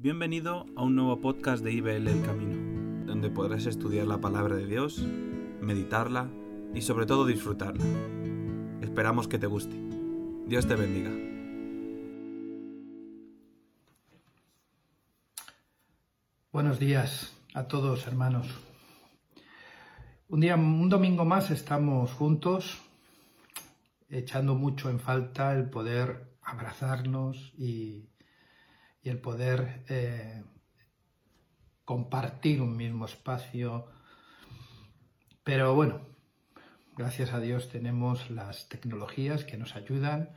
Bienvenido a un nuevo podcast de IBL El Camino, donde podrás estudiar la palabra de Dios, meditarla y sobre todo disfrutarla. Esperamos que te guste. Dios te bendiga. Buenos días a todos, hermanos. Un día, un domingo más estamos juntos, echando mucho en falta el poder abrazarnos y y el poder eh, compartir un mismo espacio. Pero bueno, gracias a Dios tenemos las tecnologías que nos ayudan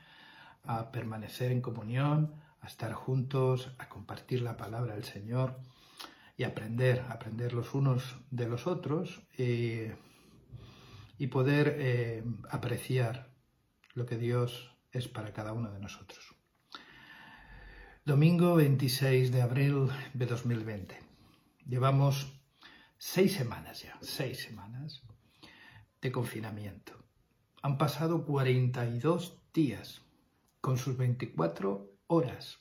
a permanecer en comunión, a estar juntos, a compartir la palabra del Señor y aprender, aprender los unos de los otros y, poder eh, apreciar lo que Dios es para cada uno de nosotros. Domingo 26 de abril de 2020. Llevamos seis semanas ya, seis semanas de confinamiento. Han pasado 42 días con sus 24 horas.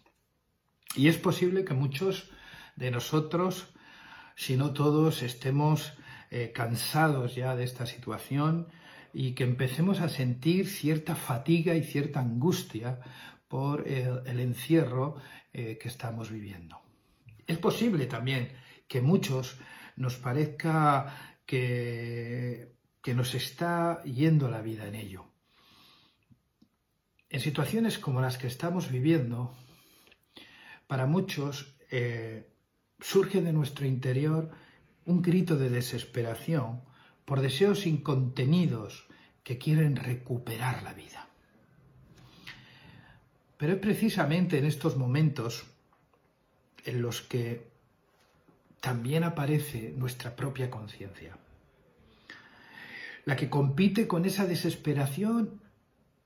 Y es posible que muchos de nosotros, si no todos, estemos eh, cansados ya de esta situación y que empecemos a sentir cierta fatiga y cierta angustia por el, encierro eh, que estamos viviendo. Es posible también que muchos nos parezca que, que nos está yendo la vida en ello. En situaciones como las que estamos viviendo, para muchos eh, surge de nuestro interior un grito de desesperación por deseos incontenidos que quieren recuperar la vida. Pero es precisamente en estos momentos en los que también aparece nuestra propia conciencia, la que compite con esa desesperación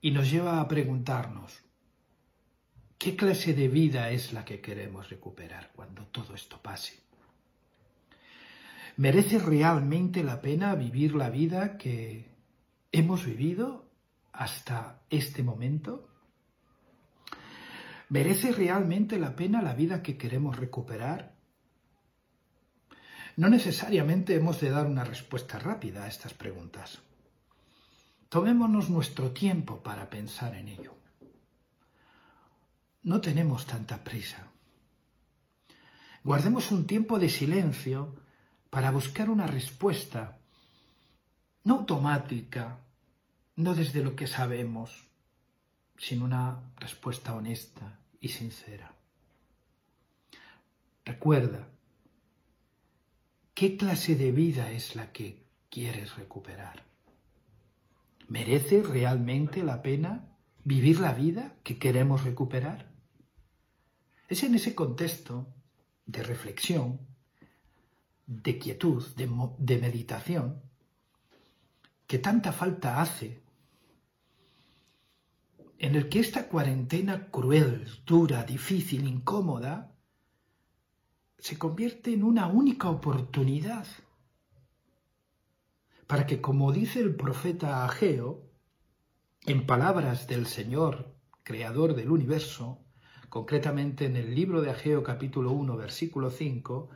y nos lleva a preguntarnos, ¿qué clase de vida es la que queremos recuperar cuando todo esto pase? ¿Merece realmente la pena vivir la vida que hemos vivido hasta este momento? ¿Merece realmente la pena la vida que queremos recuperar? No necesariamente hemos de dar una respuesta rápida a estas preguntas. Tomémonos nuestro tiempo para pensar en ello. No tenemos tanta prisa. Guardemos un tiempo de silencio para buscar una respuesta, no automática, no desde lo que sabemos, sin una respuesta honesta y sincera. Recuerda, ¿qué clase de vida es la que quieres recuperar? ¿Merece realmente la pena vivir la vida que queremos recuperar? Es en ese contexto de reflexión, de quietud, de, de meditación, que tanta falta hace en el que esta cuarentena cruel, dura, difícil, incómoda, se convierte en una única oportunidad para que, como dice el profeta Ageo, en palabras del Señor, creador del universo, concretamente en el libro de Ageo capítulo 1, versículo 5,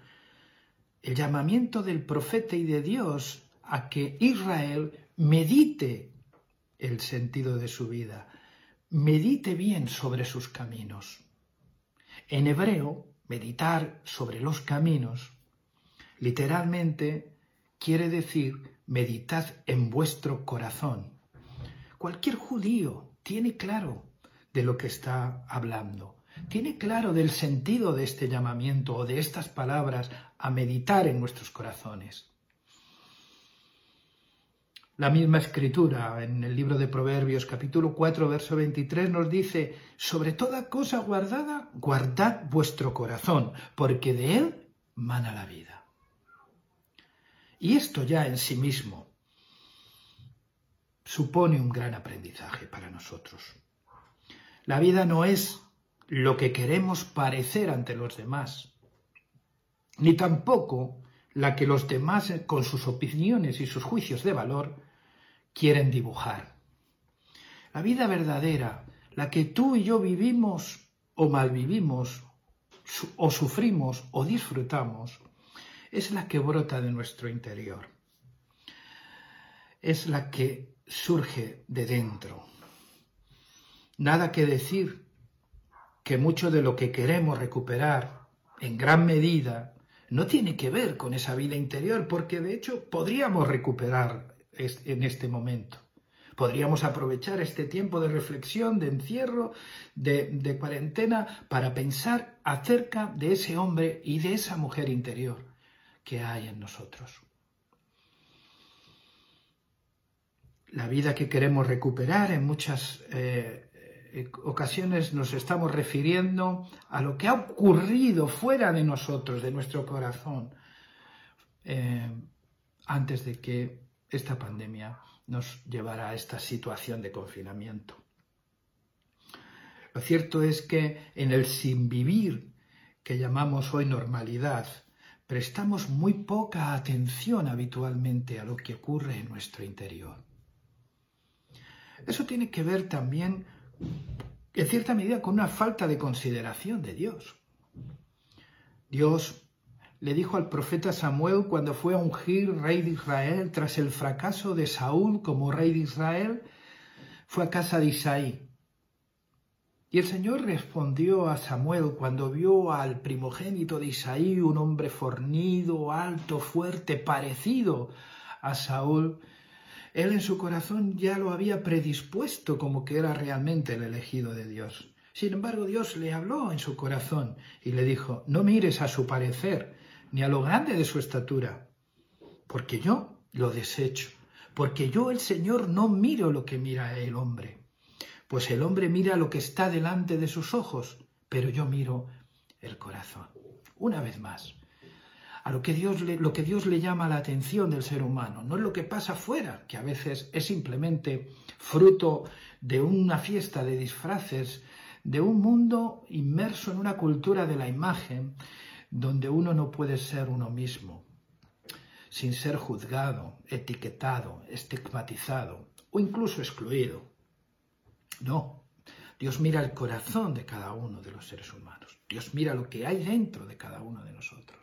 el llamamiento del profeta y de Dios a que Israel medite el sentido de su vida, medite bien sobre sus caminos. En hebreo, meditar sobre los caminos, literalmente quiere decir meditad en vuestro corazón. Cualquier judío tiene claro de lo que está hablando, tiene claro del sentido de este llamamiento o de estas palabras a meditar en nuestros corazones. La misma escritura en el libro de Proverbios capítulo 4 verso 23 nos dice, sobre toda cosa guardada, guardad vuestro corazón, porque de él mana la vida. Y esto ya en sí mismo supone un gran aprendizaje para nosotros. La vida no es lo que queremos parecer ante los demás, ni tampoco la que los demás con sus opiniones y sus juicios de valor quieren dibujar. La vida verdadera, la que tú y yo vivimos o malvivimos, o sufrimos o disfrutamos es la que brota de nuestro interior. Es la que surge de dentro. Nada que decir que mucho de lo que queremos recuperar en gran medida no tiene que ver con esa vida interior, porque de hecho podríamos recuperar en este momento. Podríamos aprovechar este tiempo de reflexión, de encierro, de, cuarentena, para pensar acerca de ese hombre y de esa mujer interior que hay en nosotros. La vida que queremos recuperar en muchas eh, ocasiones nos estamos refiriendo a lo que ha ocurrido fuera de nosotros, de nuestro corazón, eh, antes de que esta pandemia nos llevara a esta situación de confinamiento. Lo cierto es que en el sin vivir que llamamos hoy normalidad, prestamos muy poca atención habitualmente a lo que ocurre en nuestro interior. Eso tiene que ver también en cierta medida con una falta de consideración de Dios. Dios le dijo al profeta Samuel cuando fue a ungir rey de Israel tras el fracaso de Saúl como rey de Israel, fue a casa de Isaí. Y el Señor respondió a Samuel cuando vio al primogénito de Isaí, un hombre fornido, alto, fuerte, parecido a Saúl, él en su corazón ya lo había predispuesto como que era realmente el elegido de Dios. Sin embargo, Dios le habló en su corazón y le dijo, no mires a su parecer, ni a lo grande de su estatura, porque yo lo desecho, porque yo el Señor no miro lo que mira el hombre, pues el hombre mira lo que está delante de sus ojos, pero yo miro el corazón. Una vez más, a lo que, Dios le, lo que Dios le llama la atención del ser humano, no es lo que pasa fuera, que a veces es simplemente fruto de una fiesta de disfraces, de un mundo inmerso en una cultura de la imagen, donde uno no puede ser uno mismo, sin ser juzgado, etiquetado, estigmatizado o incluso excluido. No, Dios mira el corazón de cada uno de los seres humanos. Dios mira lo que hay dentro de cada uno de nosotros.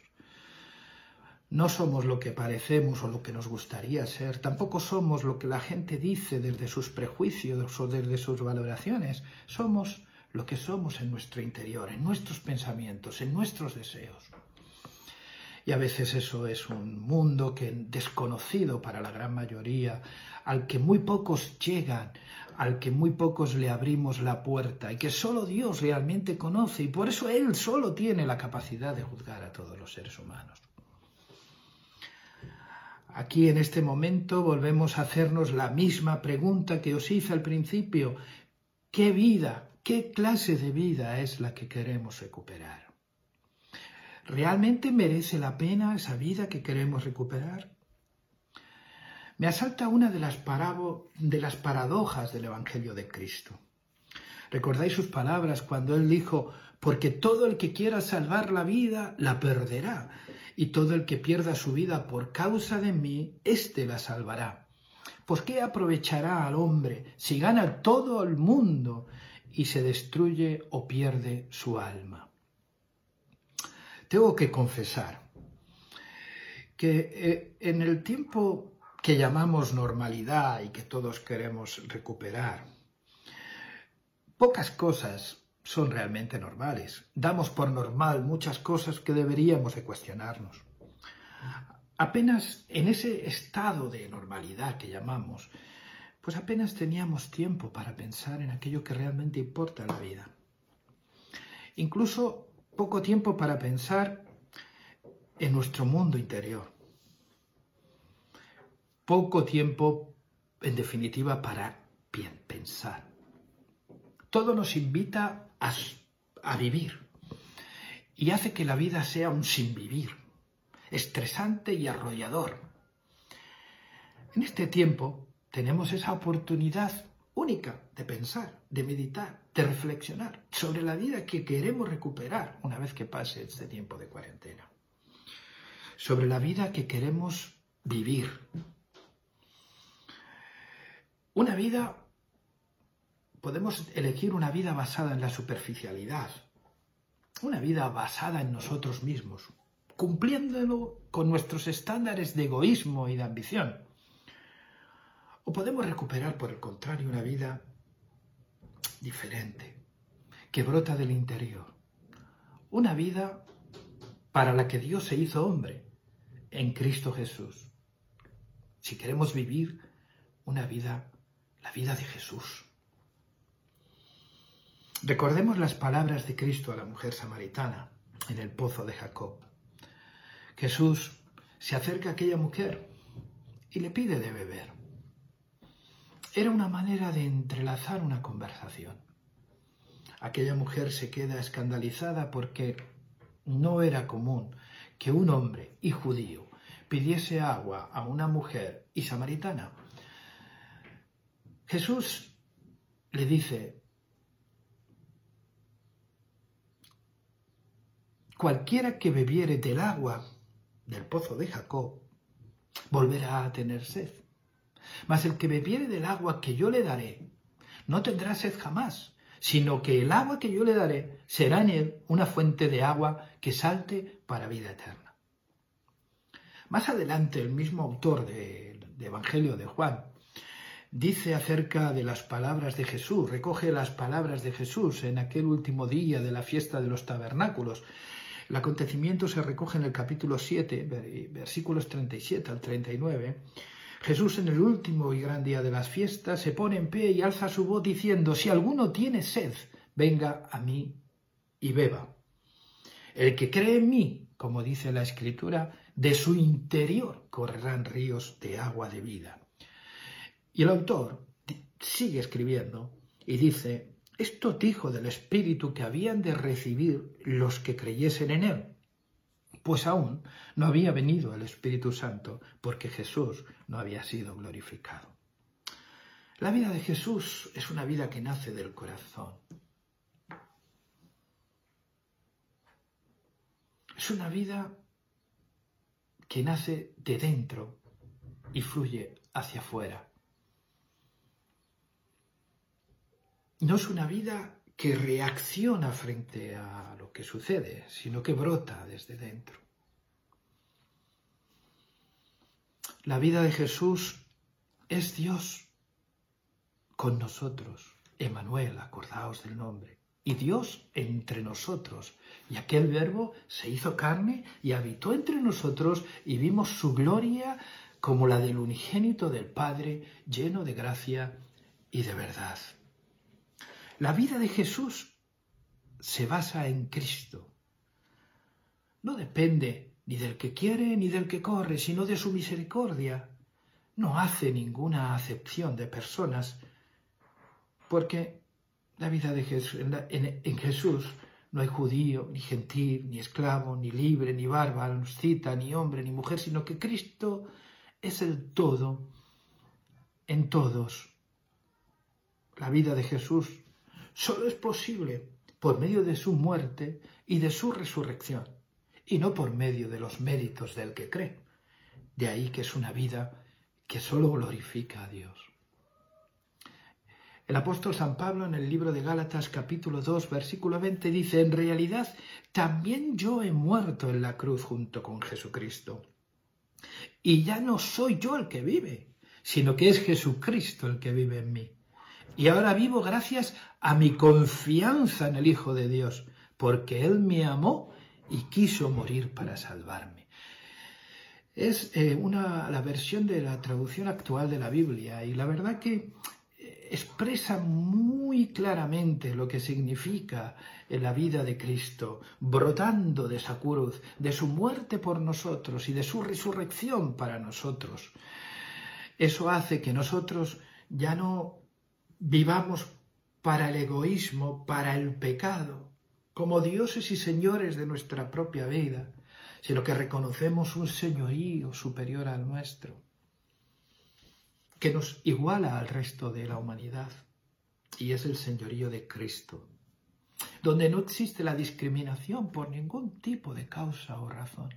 No somos lo que parecemos o lo que nos gustaría ser, tampoco somos lo que la gente dice desde sus prejuicios o desde sus valoraciones, somos lo que somos en nuestro interior, en nuestros pensamientos, en nuestros deseos. Y a veces eso es un mundo que desconocido para la gran mayoría, al que muy pocos llegan, al que muy pocos le abrimos la puerta y que solo Dios realmente conoce y por eso Él solo tiene la capacidad de juzgar a todos los seres humanos. Aquí en este momento volvemos a hacernos la misma pregunta que os hice al principio. ¿Qué vida, qué clase de vida es la que queremos recuperar? ¿Realmente merece la pena esa vida que queremos recuperar? Me asalta una de las, paradojas del Evangelio de Cristo. ¿Recordáis sus palabras cuando él dijo, porque todo el que quiera salvar la vida la perderá, y todo el que pierda su vida por causa de mí, éste la salvará. Pues ¿qué aprovechará al hombre si gana todo el mundo y se destruye o pierde su alma? Tengo que confesar que eh, en el tiempo que llamamos normalidad y que todos queremos recuperar, pocas cosas son realmente normales. Damos por normal muchas cosas que deberíamos de cuestionarnos. Apenas en ese estado de normalidad que llamamos, pues apenas teníamos tiempo para pensar en aquello que realmente importa en la vida. Incluso poco tiempo para pensar en nuestro mundo interior. Poco tiempo, en definitiva, para pensar. Todo nos invita a, vivir y hace que la vida sea un sin vivir, estresante y arrollador. En este tiempo tenemos esa oportunidad única de pensar, de meditar, de reflexionar sobre la vida que queremos recuperar una vez que pase este tiempo de cuarentena, sobre la vida que queremos vivir. Una vida podemos elegir una vida basada en la superficialidad, una vida basada en nosotros mismos, cumpliéndolo con nuestros estándares de egoísmo y de ambición. O podemos recuperar, por el contrario, una vida diferente, que brota del interior. Una vida para la que Dios se hizo hombre en Cristo Jesús. Si queremos vivir una vida, la vida de Jesús. Recordemos las palabras de Cristo a la mujer samaritana en el pozo de Jacob. Jesús se acerca a aquella mujer y le pide de beber. Era una manera de entrelazar una conversación. Aquella mujer se queda escandalizada porque no era común que un hombre y judío pidiese agua a una mujer y samaritana. Jesús le dice, cualquiera que bebiere del agua del pozo de Jacob volverá a tener sed. Mas el que bebiere del agua que yo le daré no tendrá sed jamás, sino que el agua que yo le daré será en él una fuente de agua que salte para vida eterna. Más adelante el mismo autor del Evangelio de Juan dice acerca de las palabras de Jesús, recoge las palabras de Jesús en aquel último día de la fiesta de los tabernáculos. El acontecimiento se recoge en el capítulo 7, versículos 37 al 39. Jesús en el último y gran día de las fiestas se pone en pie y alza su voz diciendo, si alguno tiene sed, venga a mí y beba. El que cree en mí, como dice la Escritura, de su interior correrán ríos de agua de vida. Y el autor sigue escribiendo y dice, esto dijo del Espíritu que habían de recibir los que creyesen en Él, pues aún no había venido el Espíritu Santo porque Jesús no había sido glorificado. La vida de Jesús es una vida que nace del corazón. Es una vida que nace de dentro y fluye hacia afuera. no es una vida que reacciona frente a lo que sucede, sino que brota desde dentro. La vida de Jesús es Dios con nosotros. Emanuel, acordaos del nombre. Y Dios entre nosotros. Y aquel verbo se hizo carne y habitó entre nosotros y vimos su gloria como la del unigénito del Padre, lleno de gracia y de verdad. La vida de Jesús se basa en Cristo. No depende ni del que quiere ni del que corre, sino de su misericordia. No hace ninguna acepción de personas, porque la vida de Jesús, en, Jesús no hay judío, ni gentil, ni esclavo, ni libre, ni bárbaro, ni cita, ni hombre, ni mujer, sino que Cristo es el todo en todos. La vida de Jesús solo es posible por medio de su muerte y de su resurrección, y no por medio de los méritos del que cree. De ahí que es una vida que solo glorifica a Dios. El apóstol San Pablo en el libro de Gálatas capítulo 2 versículo 20 dice, en realidad también yo he muerto en la cruz junto con Jesucristo. Y ya no soy yo el que vive, sino que es Jesucristo el que vive en mí. Y ahora vivo gracias a mi confianza en el Hijo de Dios, porque Él me amó y quiso morir para salvarme. Es eh, una, la versión de la traducción actual de la Biblia y la verdad que eh, expresa muy claramente lo que significa en la vida de Cristo, brotando de esa cruz, de su muerte por nosotros y de su resurrección para nosotros. Eso hace que nosotros ya no vivamos para el egoísmo, para el pecado, como dioses y señores de nuestra propia vida, sino que reconocemos un señorío superior al nuestro, que nos iguala al resto de la humanidad, y es el señorío de Cristo, donde no existe la discriminación por ningún tipo de causa o razón.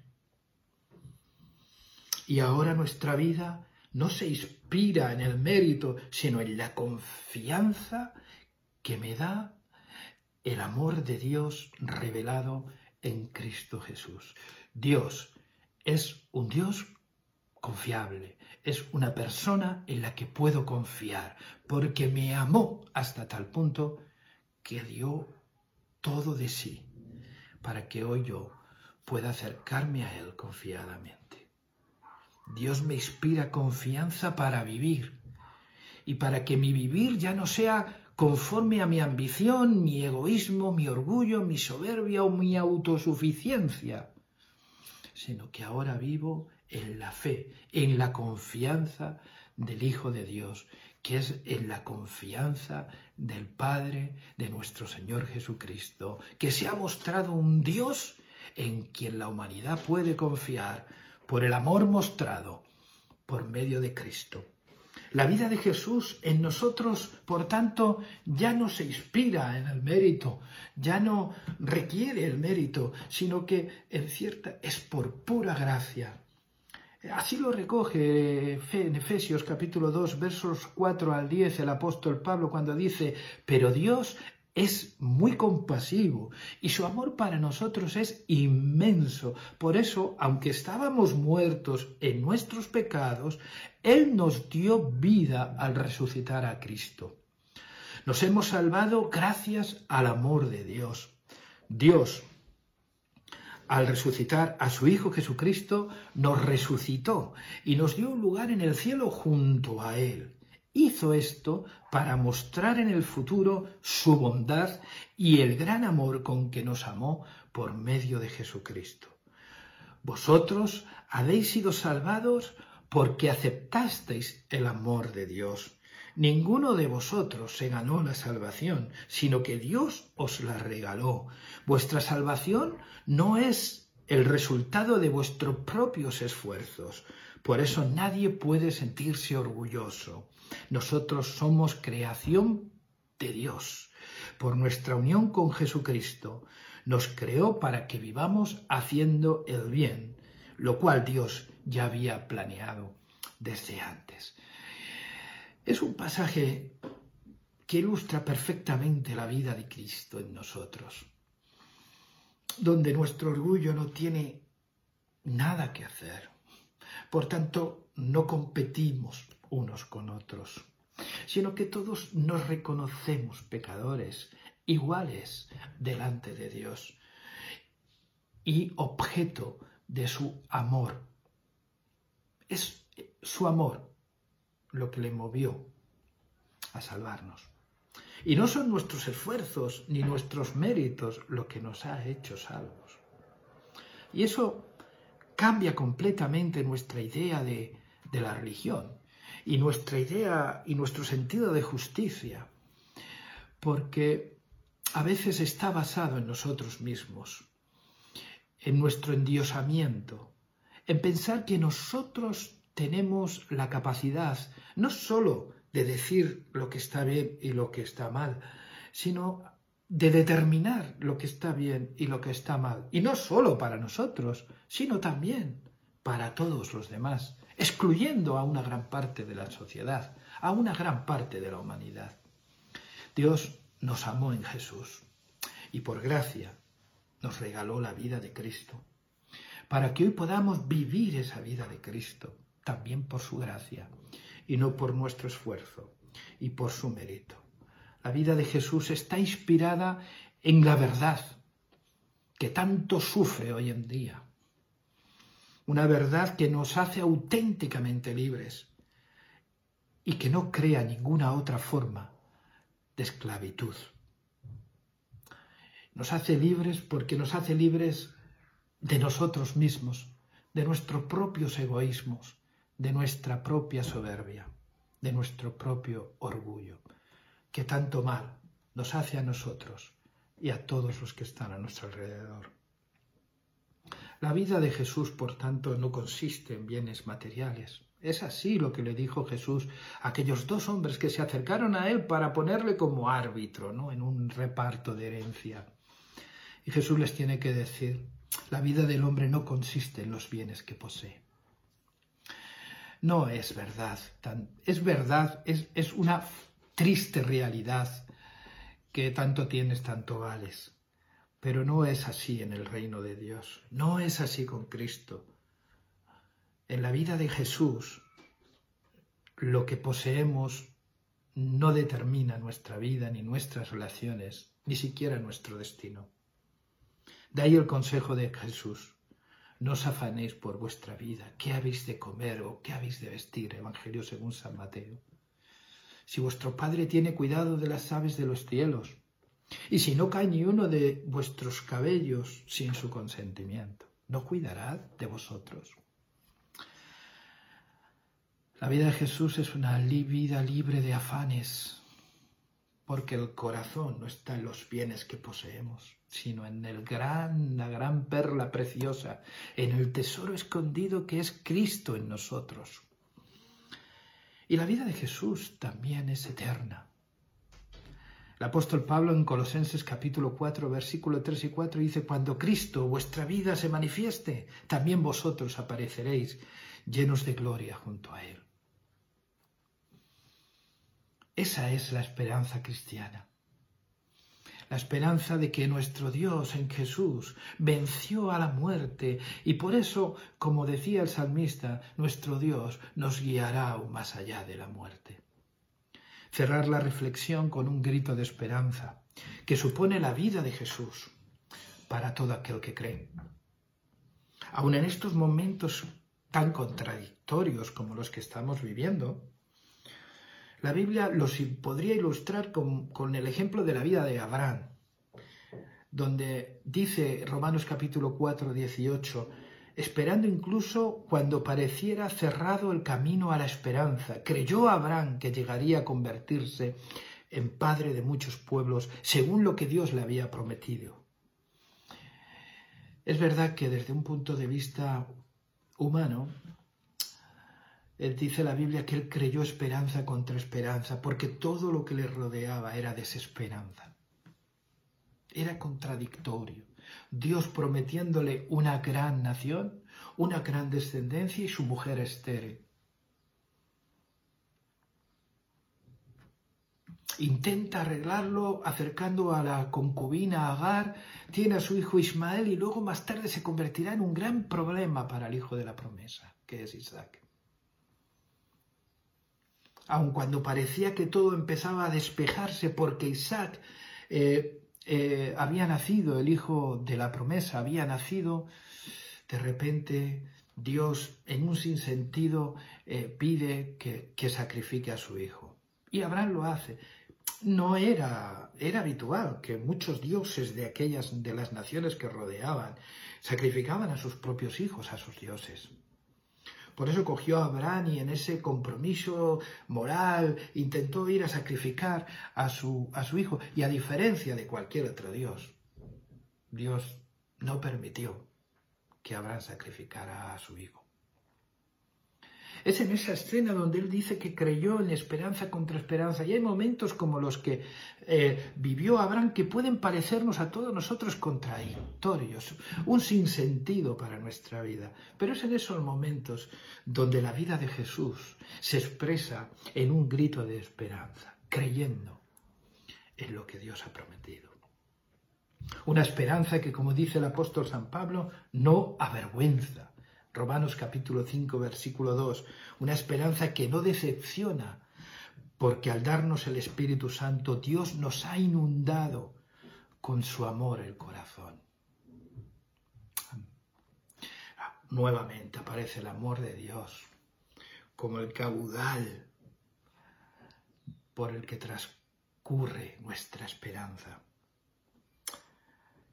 Y ahora nuestra vida no se inspira en el mérito, sino en la confianza que me da el amor de Dios revelado en Cristo Jesús. Dios es un Dios confiable, es una persona en la que puedo confiar, porque me amó hasta tal punto que dio todo de sí para que hoy yo pueda acercarme a Él confiadamente. Dios me inspira confianza para vivir y para que mi vivir ya no sea conforme a mi ambición, mi egoísmo, mi orgullo, mi soberbia o mi autosuficiencia, sino que ahora vivo en la fe, en la confianza del Hijo de Dios, que es en la confianza del Padre de nuestro Señor Jesucristo, que se ha mostrado un Dios en quien la humanidad puede confiar por el amor mostrado por medio de Cristo. La vida de Jesús en nosotros, por tanto, ya no se inspira en el mérito, ya no requiere el mérito, sino que en cierta es por pura gracia. Así lo recoge en Efesios capítulo 2, versos 4 al 10 el apóstol Pablo cuando dice, pero Dios es muy compasivo y su amor para nosotros es inmenso. Por eso, aunque estábamos muertos en nuestros pecados, Él nos dio vida al resucitar a Cristo. Nos hemos salvado gracias al amor de Dios. Dios, al resucitar a su Hijo Jesucristo, nos resucitó y nos dio un lugar en el cielo junto a Él hizo esto para mostrar en el futuro su bondad y el gran amor con que nos amó por medio de Jesucristo. Vosotros habéis sido salvados porque aceptasteis el amor de Dios. Ninguno de vosotros se ganó la salvación, sino que Dios os la regaló. Vuestra salvación no es el resultado de vuestros propios esfuerzos. Por eso nadie puede sentirse orgulloso. Nosotros somos creación de Dios. Por nuestra unión con Jesucristo nos creó para que vivamos haciendo el bien, lo cual Dios ya había planeado desde antes. Es un pasaje que ilustra perfectamente la vida de Cristo en nosotros, donde nuestro orgullo no tiene nada que hacer. Por tanto, no competimos unos con otros, sino que todos nos reconocemos pecadores, iguales delante de Dios y objeto de su amor. Es su amor lo que le movió a salvarnos. Y no son nuestros esfuerzos ni nuestros méritos lo que nos ha hecho salvos. Y eso cambia completamente nuestra idea de, la religión y nuestra idea y nuestro sentido de justicia, porque a veces está basado en nosotros mismos, en nuestro endiosamiento, en pensar que nosotros tenemos la capacidad no sólo de decir lo que está bien y lo que está mal, sino de determinar lo que está bien y lo que está mal. Y no sólo para nosotros, sino también para todos los demás excluyendo a una gran parte de la sociedad, a una gran parte de la humanidad. Dios nos amó en Jesús y por gracia nos regaló la vida de Cristo, para que hoy podamos vivir esa vida de Cristo, también por su gracia, y no por nuestro esfuerzo y por su mérito. La vida de Jesús está inspirada en la verdad que tanto sufre hoy en día, una verdad que nos hace auténticamente libres y que no crea ninguna otra forma de esclavitud. Nos hace libres porque nos hace libres de nosotros mismos, de nuestros propios egoísmos, de nuestra propia soberbia, de nuestro propio orgullo, que tanto mal nos hace a nosotros y a todos los que están a nuestro alrededor. La vida de Jesús, por tanto, no consiste en bienes materiales. Es así lo que le dijo Jesús a aquellos dos hombres que se acercaron a él para ponerle como árbitro, ¿no? En un reparto de herencia. Y Jesús les tiene que decir, la vida del hombre no consiste en los bienes que posee. No es verdad, es verdad, es, es una triste realidad que tanto tienes, tanto vales. Pero no es así en el reino de Dios, no es así con Cristo. En la vida de Jesús, lo que poseemos no determina nuestra vida, ni nuestras relaciones, ni siquiera nuestro destino. De ahí el consejo de Jesús. No os afanéis por vuestra vida, qué habéis de comer o qué habéis de vestir, Evangelio según San Mateo. Si vuestro Padre tiene cuidado de las aves de los cielos, y si no cae ni uno de vuestros cabellos sin su consentimiento, ¿no cuidará de vosotros? La vida de Jesús es una vida libre de afanes, porque el corazón no está en los bienes que poseemos, sino en el gran, la gran perla preciosa, en el tesoro escondido que es Cristo en nosotros. Y la vida de Jesús también es eterna. El apóstol Pablo en Colosenses capítulo 4, versículo 3 y 4 dice, cuando Cristo, vuestra vida, se manifieste, también vosotros apareceréis llenos de gloria junto a Él. Esa es la esperanza cristiana. La esperanza de que nuestro Dios en Jesús venció a la muerte y por eso, como decía el salmista, nuestro Dios nos guiará aún más allá de la muerte cerrar la reflexión con un grito de esperanza que supone la vida de Jesús para todo aquel que cree. Aun en estos momentos tan contradictorios como los que estamos viviendo, la Biblia los podría ilustrar con, con el ejemplo de la vida de Abraham, donde dice Romanos capítulo 4, 18, esperando incluso cuando pareciera cerrado el camino a la esperanza. Creyó Abraham que llegaría a convertirse en padre de muchos pueblos, según lo que Dios le había prometido. Es verdad que desde un punto de vista humano, dice la Biblia que él creyó esperanza contra esperanza, porque todo lo que le rodeaba era desesperanza. Era contradictorio. Dios prometiéndole una gran nación, una gran descendencia y su mujer estéril. Intenta arreglarlo acercando a la concubina Agar, tiene a su hijo Ismael y luego más tarde se convertirá en un gran problema para el hijo de la promesa, que es Isaac. Aun cuando parecía que todo empezaba a despejarse porque Isaac eh, eh, había nacido el hijo de la promesa, había nacido, de repente Dios en un sinsentido eh, pide que, que, sacrifique a su hijo. Y Abraham lo hace. No era, era habitual que muchos dioses de aquellas de las naciones que rodeaban sacrificaban a sus propios hijos, a sus dioses. Por eso cogió a Abraham y en ese compromiso moral intentó ir a sacrificar a su, a su hijo. Y a diferencia de cualquier otro Dios, Dios no permitió que Abraham sacrificara a su hijo. Es en esa escena donde él dice que creyó en esperanza contra esperanza. Y hay momentos como los que eh, vivió Abraham que pueden parecernos a todos nosotros contradictorios, un sinsentido para nuestra vida. Pero es en esos momentos donde la vida de Jesús se expresa en un grito de esperanza, creyendo en lo que Dios ha prometido. Una esperanza que, como dice el apóstol San Pablo, no avergüenza Romanos capítulo 5, versículo 2, una esperanza que no decepciona, porque al darnos el Espíritu Santo, Dios nos ha inundado con su amor el corazón. Nuevamente aparece el amor de Dios como el caudal por el que transcurre nuestra esperanza.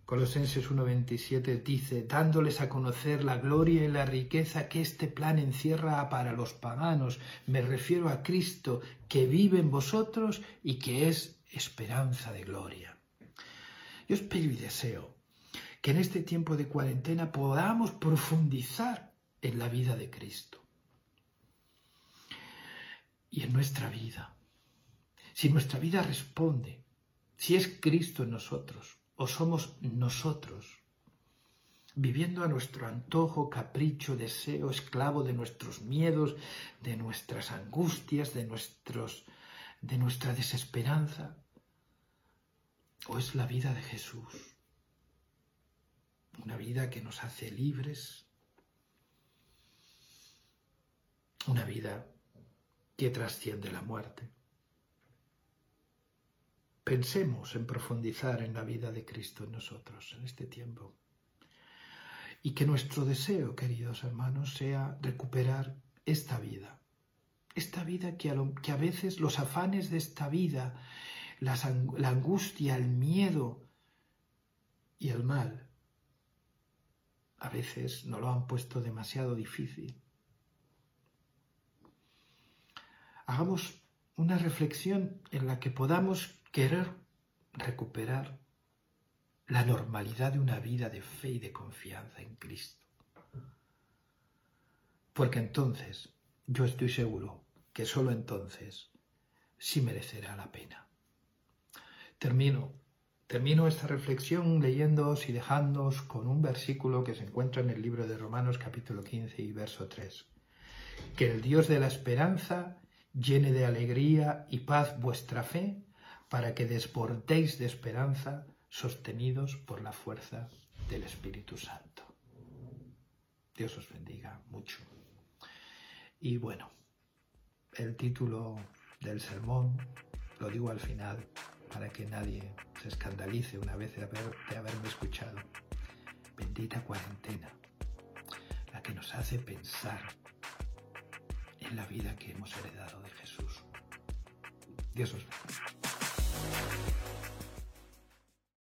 Colosenses 1.27 dice, dándoles a conocer la gloria y la riqueza que este plan encierra para los paganos. Me refiero a Cristo que vive en vosotros y que es esperanza de gloria. Yo espero y deseo que en este tiempo de cuarentena podamos profundizar en la vida de Cristo y en nuestra vida. Si nuestra vida responde, si es Cristo en nosotros, o somos nosotros, viviendo a nuestro antojo, capricho, deseo, esclavo de nuestros miedos, de nuestras angustias, de, nuestros, de nuestra desesperanza, ¿O es la vida de Jesús? Una vida que nos hace libres, una vida que trasciende la muerte. Pensemos en profundizar en la vida de Cristo en nosotros en este tiempo. Y que nuestro deseo, queridos hermanos, sea recuperar esta vida. Esta vida que a, veces los afanes de esta vida, la angustia, el miedo y el mal, a veces no lo han puesto demasiado difícil. Hagamos una reflexión en la que podamos querer recuperar la normalidad de una vida de fe y de confianza en Cristo. Porque entonces, yo estoy seguro que solo entonces sí merecerá la pena. Termino, termino esta reflexión leyéndoos y dejándoos con un versículo que se encuentra en el libro de Romanos capítulo 15 y verso 3. Que el Dios de la esperanza llene de alegría y paz vuestra fe para que desbordéis de esperanza, sostenidos por la fuerza del Espíritu Santo. Dios os bendiga mucho. Y bueno, el título del sermón lo digo al final para que nadie se escandalice una vez de, de haberme escuchado. Bendita cuarentena, la que nos hace pensar en la vida que hemos heredado de Jesús. Dios os bendiga. あ!